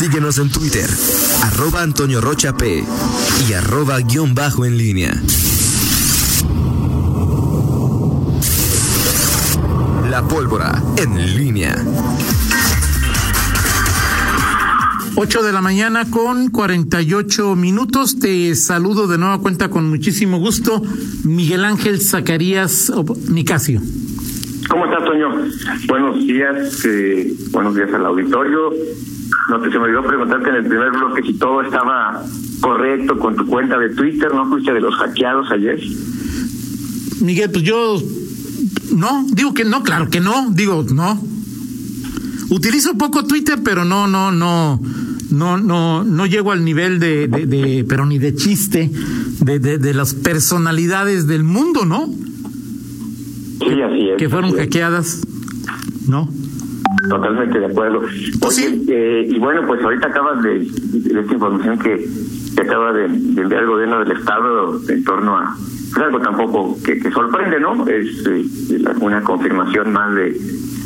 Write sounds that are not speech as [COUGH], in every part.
Síguenos en Twitter, arroba Antonio Rocha P y arroba guion bajo en línea. La pólvora en línea. 8 de la mañana con 48 minutos. Te saludo de nueva cuenta con muchísimo gusto. Miguel Ángel Zacarías Nicasio. ¿Cómo estás, Toño? Buenos días, eh, buenos días al auditorio. No te se me olvidó preguntarte en el primer bloque si todo estaba correcto con tu cuenta de Twitter, ¿no fuiste de los hackeados ayer? Miguel, pues yo no, digo que no, claro que no, digo no. Utilizo poco Twitter, pero no, no, no, no, no, no llego al nivel de, de, pero ni de chiste, de, de, de, las personalidades del mundo, ¿no? Sí, así es. Que fueron hackeadas, ¿no? Totalmente de acuerdo. Pues sí. eh, y bueno, pues ahorita acabas de, de esta información que, que acaba de, de, enviar el gobierno del Estado en torno a pues algo tampoco que, que sorprende, ¿no? Es eh, una confirmación más de,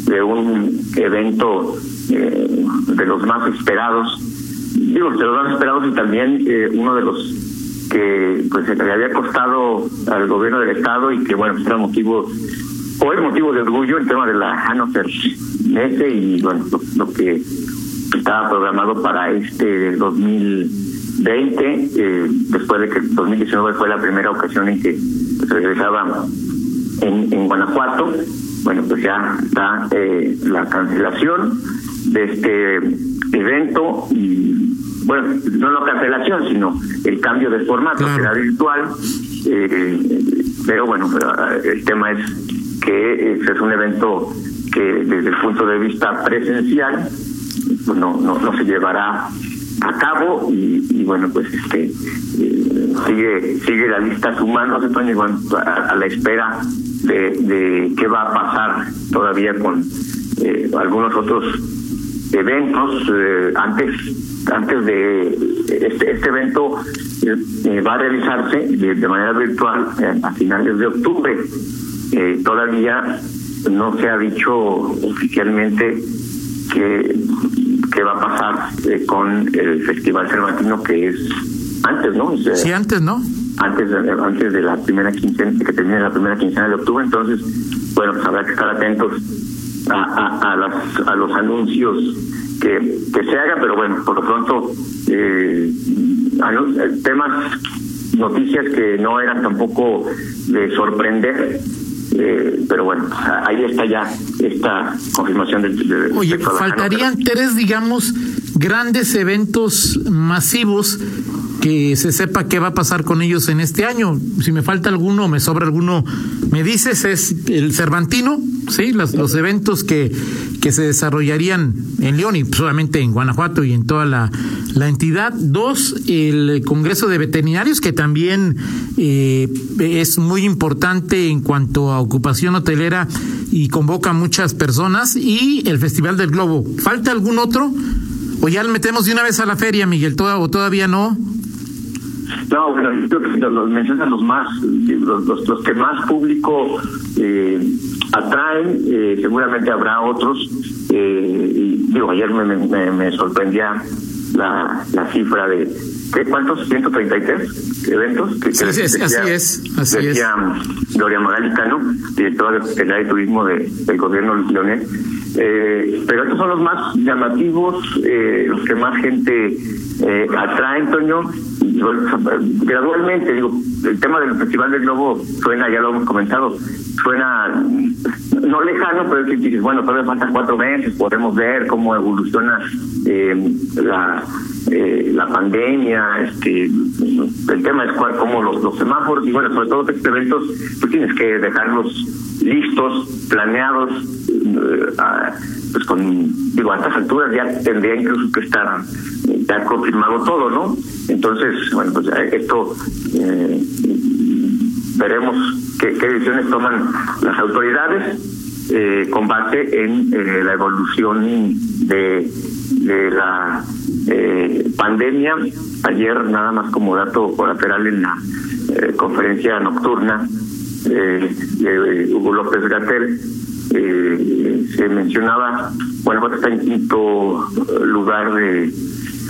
de un evento eh, de los más esperados, digo, de los más esperados y también eh, uno de los que pues se le había costado al gobierno del Estado y que, bueno, pues era motivo o es motivo de orgullo el tema de la Hannover Messe y bueno lo, lo, que estaba programado para este 2020 eh, después de que 2019 fue la primera ocasión en que se regresaba en, en Guanajuato bueno pues ya está eh, la cancelación de este evento y bueno no la cancelación sino el cambio de formato claro. que era virtual eh, pero bueno el tema es que es un evento que desde el punto de vista presencial pues no, no, se llevará a cabo y, y bueno pues este eh, sigue sigue la lista sumando se bueno, a, a, la espera de, de qué va a pasar todavía con eh, algunos otros eventos eh, antes antes de este, este evento va a realizarse de manera virtual a finales de octubre eh, todavía no se ha dicho oficialmente qué, qué va a pasar eh, con el Festival Cervantino que es antes, ¿no? Sea, sí, antes, ¿no? Antes de, antes de la primera quincena, que termine la primera quincena de octubre, entonces, bueno, pues habrá que estar atentos a, a, a, las, a los anuncios que, que se hagan, pero bueno, por lo pronto, eh, temas, noticias que no eran tampoco de sorprender, eh, pero bueno, ahí está ya esta confirmación del. De, Oye, de faltarían tres, digamos, grandes eventos masivos que se sepa qué va a pasar con ellos en este año. Si me falta alguno, me sobra alguno, me dices, es el Cervantino, sí, los, los eventos que, que se desarrollarían en León y solamente en Guanajuato y en toda la, la entidad. Dos, el Congreso de Veterinarios, que también eh, es muy importante en cuanto a ocupación hotelera y convoca a muchas personas. Y el Festival del Globo. ¿Falta algún otro? ¿O ya le metemos de una vez a la feria, Miguel? ¿Toda, ¿O todavía no? No, bueno, yo creo que los mencionan los más, los, los, los que más público eh, atraen, eh, seguramente habrá otros. Eh, y, digo, ayer me, me, me sorprendía la, la cifra de ¿qué, ¿cuántos? 133 eventos. Que, sí, que sí, decía, así es, así decía es. Gloria Magalicano, directora de de Turismo de, del gobierno leonés. Eh, pero estos son los más llamativos, eh, los que más gente eh, atraen, Toño. Gradualmente, digo, el tema del Festival del Globo suena, ya lo hemos comentado, suena no lejano, pero si dices, bueno, todavía faltan cuatro meses, podemos ver cómo evoluciona eh, la eh, la pandemia, este el tema es cuál, cómo los, los semáforos, y bueno, sobre todo estos eventos, tú tienes que dejarlos listos, planeados, eh, pues con, digo, a estas alturas ya tendría incluso que estar ya confirmado todo, ¿no? Entonces, bueno, pues esto eh, veremos qué, decisiones toman las autoridades eh, con base en eh, la evolución de, la eh, pandemia. Ayer, nada más como dato colateral en la eh, conferencia nocturna de Hugo López Gatel, se mencionaba Guanajuato está en quinto lugar de,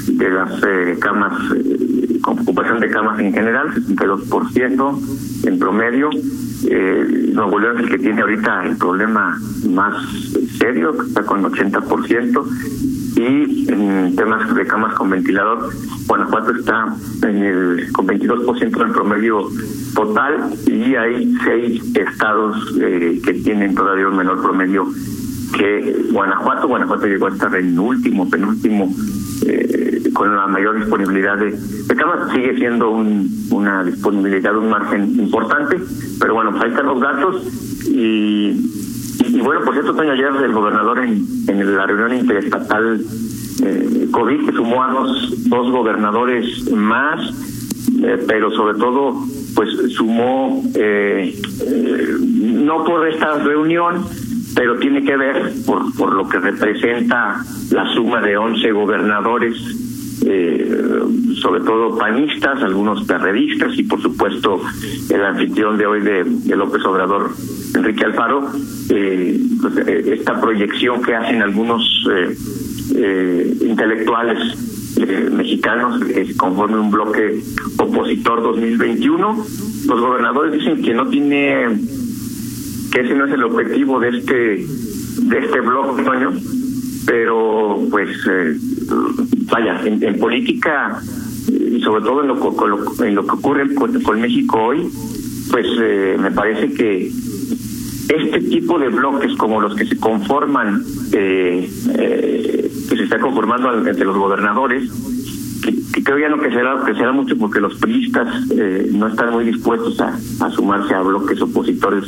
de las eh, camas, eh, ocupación de camas en general, 62% en promedio. Eh, Nuevo León es el que tiene ahorita el problema más serio, está con 80%, y en temas de camas con ventilador, Guanajuato está en el con 22% del promedio total y hay seis estados eh, que tienen todavía un menor promedio que Guanajuato. Guanajuato llegó a estar en último, penúltimo, eh, con la mayor disponibilidad de, de. Sigue siendo un, una disponibilidad, un margen importante, pero bueno, pues ahí están los datos y, y, y bueno, por cierto, Toño, ayer el gobernador en, en la reunión interestatal eh, COVID que sumó a dos, dos gobernadores más, eh, pero sobre todo pues sumó eh, eh, no por esta reunión pero tiene que ver por, por lo que representa la suma de 11 gobernadores, eh, sobre todo panistas, algunos perredistas y por supuesto el anfitrión de hoy de, López Obrador, Enrique Alfaro, eh, pues, eh, esta proyección que hacen algunos eh, eh, intelectuales mexicanos eh, conforme un bloque opositor 2021. Los gobernadores dicen que no tiene que ese no es el objetivo de este de este bloque, pero pues eh, vaya, en, política y sobre todo en lo, con lo, en lo que ocurre con, con México hoy, pues eh, me parece que este tipo de bloques como los que se conforman, eh, eh, que se está conformando entre los gobernadores, que, creo ya no que será, que será mucho porque los priistas eh, no están muy dispuestos a, a sumarse a bloques opositores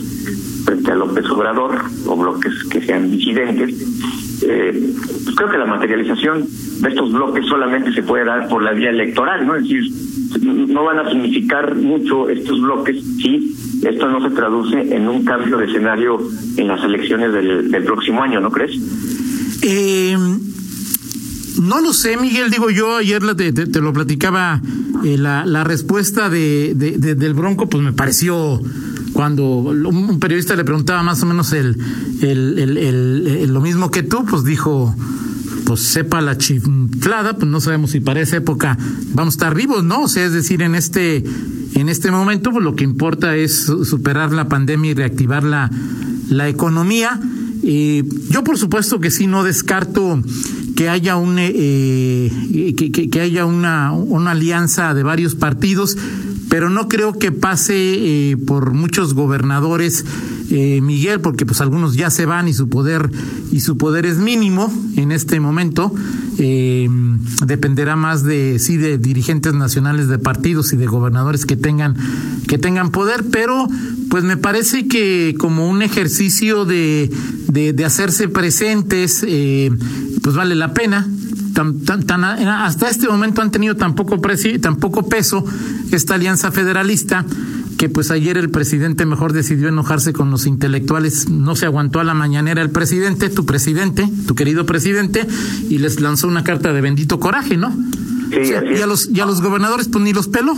frente a López Obrador o bloques que sean disidentes. Eh, pues creo que la materialización de estos bloques solamente se puede dar por la vía electoral, ¿no? Es decir, no van a significar mucho estos bloques si esto no se traduce en un cambio de escenario en las elecciones del, próximo año, ¿no crees? Eh, no lo sé, Miguel. Digo, yo ayer te, te, te lo platicaba, eh, la, respuesta de, de, de, del Bronco, pues me pareció cuando un periodista le preguntaba más o menos el, el, el, lo mismo que tú, pues dijo, pues sepa la chiflada, pues no sabemos si para esa época vamos a estar vivos, ¿no? O sea, es decir, en este, en este momento, pues lo que importa es superar la pandemia y reactivar la, la economía. Eh, yo por supuesto que sí no descarto que haya un eh, que, que, que, haya una, una alianza de varios partidos, pero no creo que pase eh, por muchos gobernadores eh, Miguel, porque pues algunos ya se van y su poder y su poder es mínimo en este momento. Eh, dependerá más de sí de dirigentes nacionales de partidos y de gobernadores que tengan que tengan poder, pero pues me parece que como un ejercicio de, de, de hacerse presentes, eh, pues vale la pena. Tan, tan, tan, hasta este momento han tenido tan poco, presi, tan poco peso esta alianza federalista que pues ayer el presidente mejor decidió enojarse con los intelectuales, no se aguantó a la mañanera el presidente, tu presidente, tu querido presidente, y les lanzó una carta de bendito coraje, ¿no? Sí, o sea, y, a los, y a los gobernadores pues ni los peló.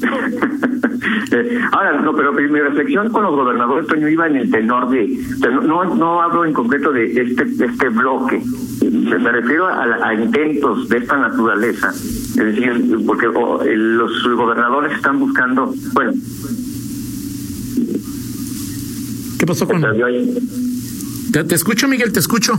[LAUGHS] Ahora, no, pero mi reflexión con los gobernadores, Toño, iba en el tenor de, no, no hablo en concreto de este, de este bloque, me, me refiero a, a, intentos de esta naturaleza, es decir, porque oh, los gobernadores están buscando, bueno. ¿Qué pasó con...? Te, te escucho, Miguel, te escucho.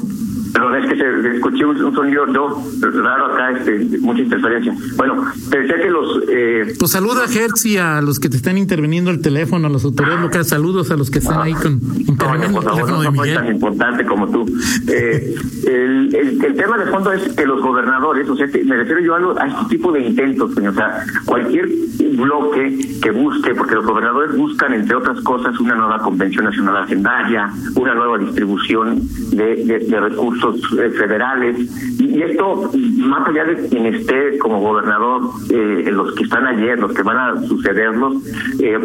Perdón, es que se, escuché un, un sonido no, raro acá, este, mucha interferencia. Bueno, decía que los... Eh, pues saluda a Hertz y a los que te están interviniendo el teléfono, a las autoridades locales. Saludos a los que están ah, ahí con interviniendo no, el teléfono no, de no Miguel. tan importante como tú. [LAUGHS] Eh, el, el, el, tema de fondo es que los gobernadores, o sea, me refiero yo a, lo, a este tipo de intentos, o sea, cualquier bloque que busque, porque los gobernadores buscan, entre otras cosas, una nueva convención nacional hacendaria, una nueva distribución de, de, de recursos federales. Y esto más allá de quien esté como gobernador eh, los que están ayer los que van a sucederlos eh,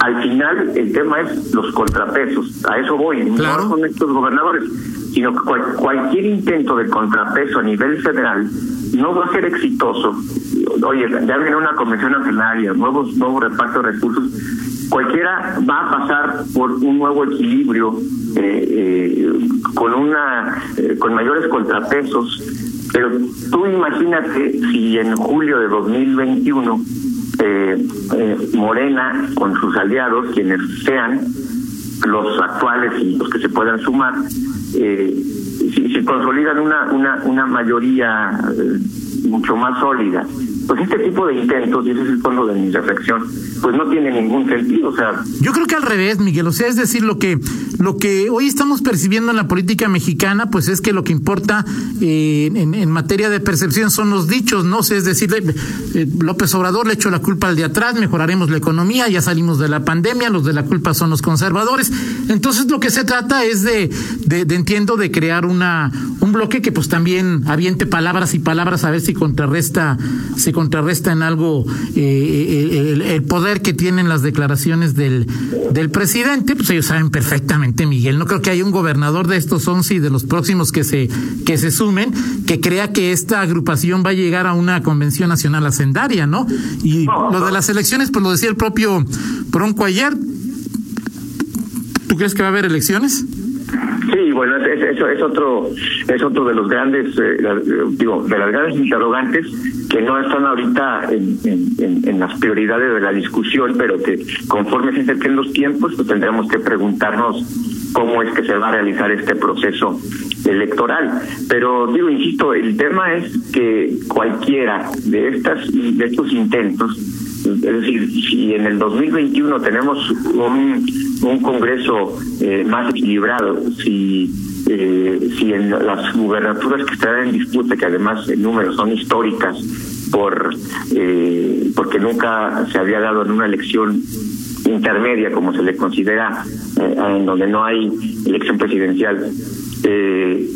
al final el tema es los contrapesos. A eso voy. Claro. no con estos gobernadores sino que cual, cualquier intento de contrapeso a nivel federal no va a ser exitoso. Oye ya viene una convención nacional nuevos nuevos repartos de recursos cualquiera va a pasar por un nuevo equilibrio eh, con una con mayores contrapesos pero tú imagínate si en julio de 2021 eh, eh, Morena con sus aliados, quienes sean los actuales y los que se puedan sumar, eh, si, si, consolidan una, una, una mayoría eh, mucho más sólida pues este tipo de intentos, y ese es el fondo de mi reflexión, pues no tiene ningún sentido. O sea, yo creo que al revés, Miguel. O sea, es decir, lo que lo que hoy estamos percibiendo en la política mexicana, pues es que lo que importa eh, en, materia de percepción son los dichos, ¿no? Es decir, eh, López Obrador le echó la culpa al de atrás, mejoraremos la economía, ya salimos de la pandemia, los de la culpa son los conservadores. Entonces, lo que se trata es de, de, de entiendo, de crear una un bloque que pues también aviente palabras y palabras a ver si contrarresta, si contrarresta en algo eh, el, el, poder que tienen las declaraciones del, del presidente, pues ellos saben perfectamente, Miguel. No creo que haya un gobernador de estos once y de los próximos que se, que se sumen, que crea que esta agrupación va a llegar a una convención nacional hacendaria, ¿no? Y lo de las elecciones, pues lo decía el propio Bronco ayer. ¿Tú crees que va a haber elecciones? Sí, bueno, eso es, es, otro es otro de los grandes eh, digo de las grandes interrogantes que no están ahorita en, en, en, las prioridades de la discusión, pero que conforme se acerquen los tiempos, pues tendremos que preguntarnos cómo es que se va a realizar este proceso electoral. Pero digo, insisto, el tema es que cualquiera de estas de estos intentos es decir, si en el 2021 tenemos un, un Congreso eh, más equilibrado, si eh, si en las gubernaturas que están en disputa, que además en números son históricas, por eh, porque nunca se había dado en una elección intermedia, como se le considera, eh, en donde no hay elección presidencial. Eh,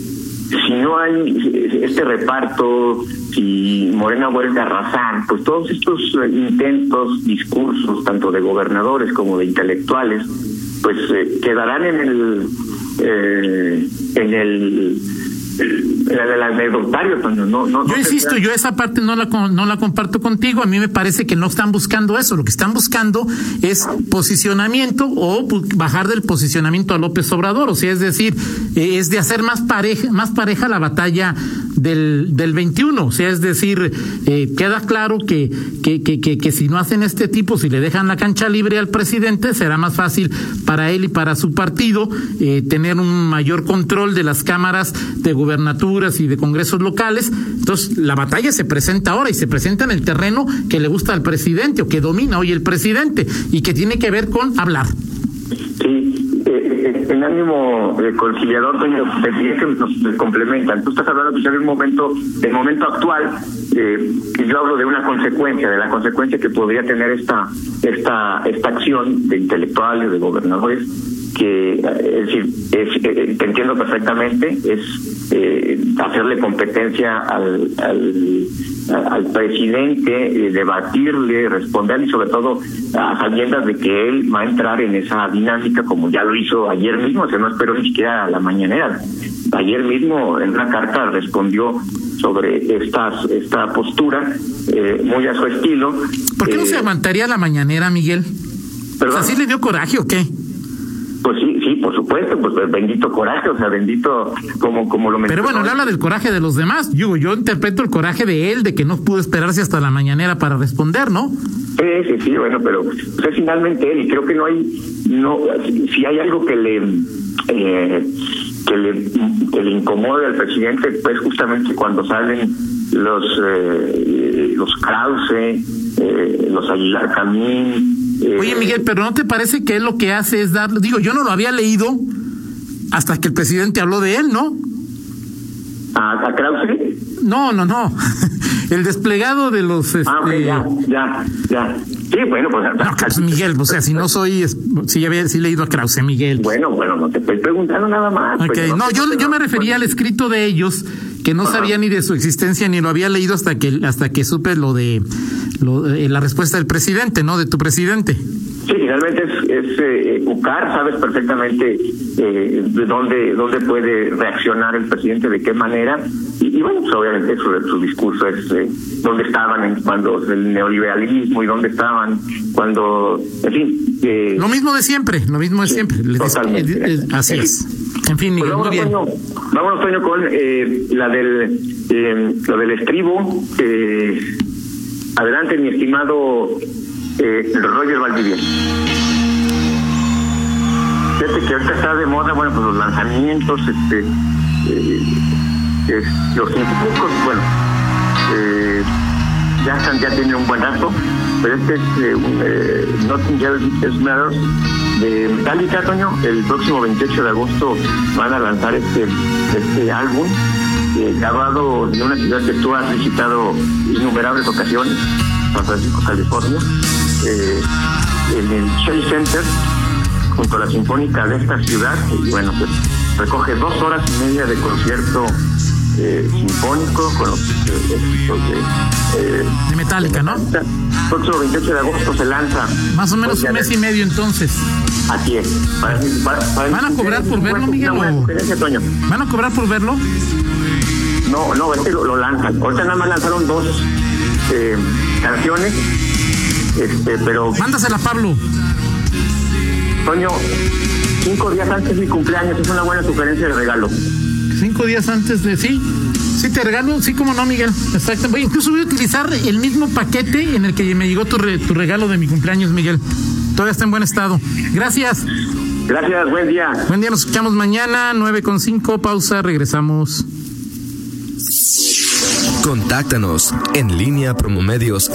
si no hay este reparto, si Morena vuelve a arrasar, pues todos estos intentos, discursos, tanto de gobernadores como de intelectuales, pues eh, quedarán en el eh, en el el anecdotario, no, no, no Yo insisto, yo esa parte no la, no la comparto contigo. A mí me parece que no están buscando eso. Lo que están buscando es posicionamiento o bajar del posicionamiento a López Obrador. O sea, es decir, eh, es de hacer más pareja, más pareja la batalla del, del 21. O sea, es decir, eh, queda claro que, que, que, que, que si no hacen este tipo, si le dejan la cancha libre al presidente, será más fácil para él y para su partido eh, tener un mayor control de las cámaras de gubernaturas y de congresos locales. Entonces, la batalla se presenta ahora y se presenta en el terreno que le gusta al presidente o que domina hoy el presidente y que tiene que ver con hablar. Sí, en ánimo eh, conciliador, Toño, que nos complementan. Tú estás hablando quizás de un momento, del momento actual, eh, y yo hablo de una consecuencia, de la consecuencia que podría tener esta, esta, esta acción de intelectuales, de gobernadores, que es decir, es, eh, te entiendo perfectamente, es eh, hacerle competencia al, al presidente, eh, debatirle, responderle y sobre todo a sabiendas de que él va a entrar en esa dinámica como ya lo hizo ayer mismo, se no esperó ni siquiera a la mañanera. Ayer mismo en una carta respondió sobre esta, esta postura, eh, muy a su estilo. ¿Por qué no se aguantaría la mañanera, Miguel? ¿Perdón? ¿Así le dio coraje o qué? Pues por supuesto, pues bendito coraje, o sea, bendito como como lo Pero bueno, él habla del coraje de los demás. Yo, yo interpreto el coraje de él, de que no pudo esperarse hasta la mañanera para responder, ¿no? Sí, sí, sí, bueno, pero pues, es finalmente él y creo que no hay, no, si hay algo que le, eh, que le, que le incomode al presidente, pues justamente cuando salen los, eh, los Krause, eh, los Aguilar Camín, Oye, Miguel, pero ¿no te parece que él lo que hace es dar, digo, yo no lo había leído hasta que el presidente habló de él, ¿no? ¿A, a Krause? No, no, no. [LAUGHS] El desplegado de los... Este... Ah, okay, ya, ya, ya. Sí, bueno, pues... No, pues Miguel, o sea, si no soy... Si ya había sí leído a Krause, Miguel. Bueno, bueno, no te estoy preguntando nada más. Okay. Pues, no, no yo, yo me refería al escrito de ellos, que no sabía ni de su existencia, ni lo había leído hasta que hasta que supe lo de lo, eh, la respuesta del presidente, ¿no? De tu presidente. Sí, finalmente es, es eh, UCAR, sabes perfectamente eh, de dónde dónde puede reaccionar el presidente, de qué manera, y, y bueno, pues obviamente su, su discurso es eh, dónde estaban en, cuando el neoliberalismo y dónde estaban cuando, en fin. Eh, lo mismo de siempre, lo mismo de siempre. Totalmente. Eh, así es. En fin, Miguel, pues muy bien. Toño, vámonos, Toño, con eh, la del, eh, lo del estribo. Eh, adelante, mi estimado eh, Roger Valdivia. Fíjate que ahorita está de moda, bueno, pues los lanzamientos, este, eh, los científicos, bueno, eh, ya están, ya tienen un buen rato, pero este es un Nothing Else Matters de Metallica, Toño. El próximo 28 de agosto van a lanzar este, este álbum eh, grabado en una ciudad que tú has visitado innumerables ocasiones, San Francisco, California, eh, en el Shell Center, junto a la Sinfónica de esta ciudad. Y bueno, pues recoge dos horas y media de concierto eh, sinfónico con los eh, éxitos de, eh, De Metallica, ¿no? el próximo 28 de agosto se lanza. Más o menos un mes y medio entonces. Así es. Para- para- para- ¿Van a cobrar por verlo, Miguel, o-. ¿Van a cobrar por verlo? No, no, este lo, lo lanzan. Ahorita nada más lanzaron dos eh, canciones, este, pero Mándasela Pablo. Toño, cinco días antes de mi cumpleaños es una buena sugerencia de regalo. Cinco días antes de sí. Sí, te regalo, sí, como no, Miguel. Exacto. Voy- Incluso voy a utilizar el mismo paquete en el que me llegó tu, re- tu regalo de mi cumpleaños, Miguel. Todavía está en buen estado. Gracias. Gracias, buen día. Buen día, nos escuchamos mañana, 9 con 5, pausa, regresamos. Contáctanos en línea promomedios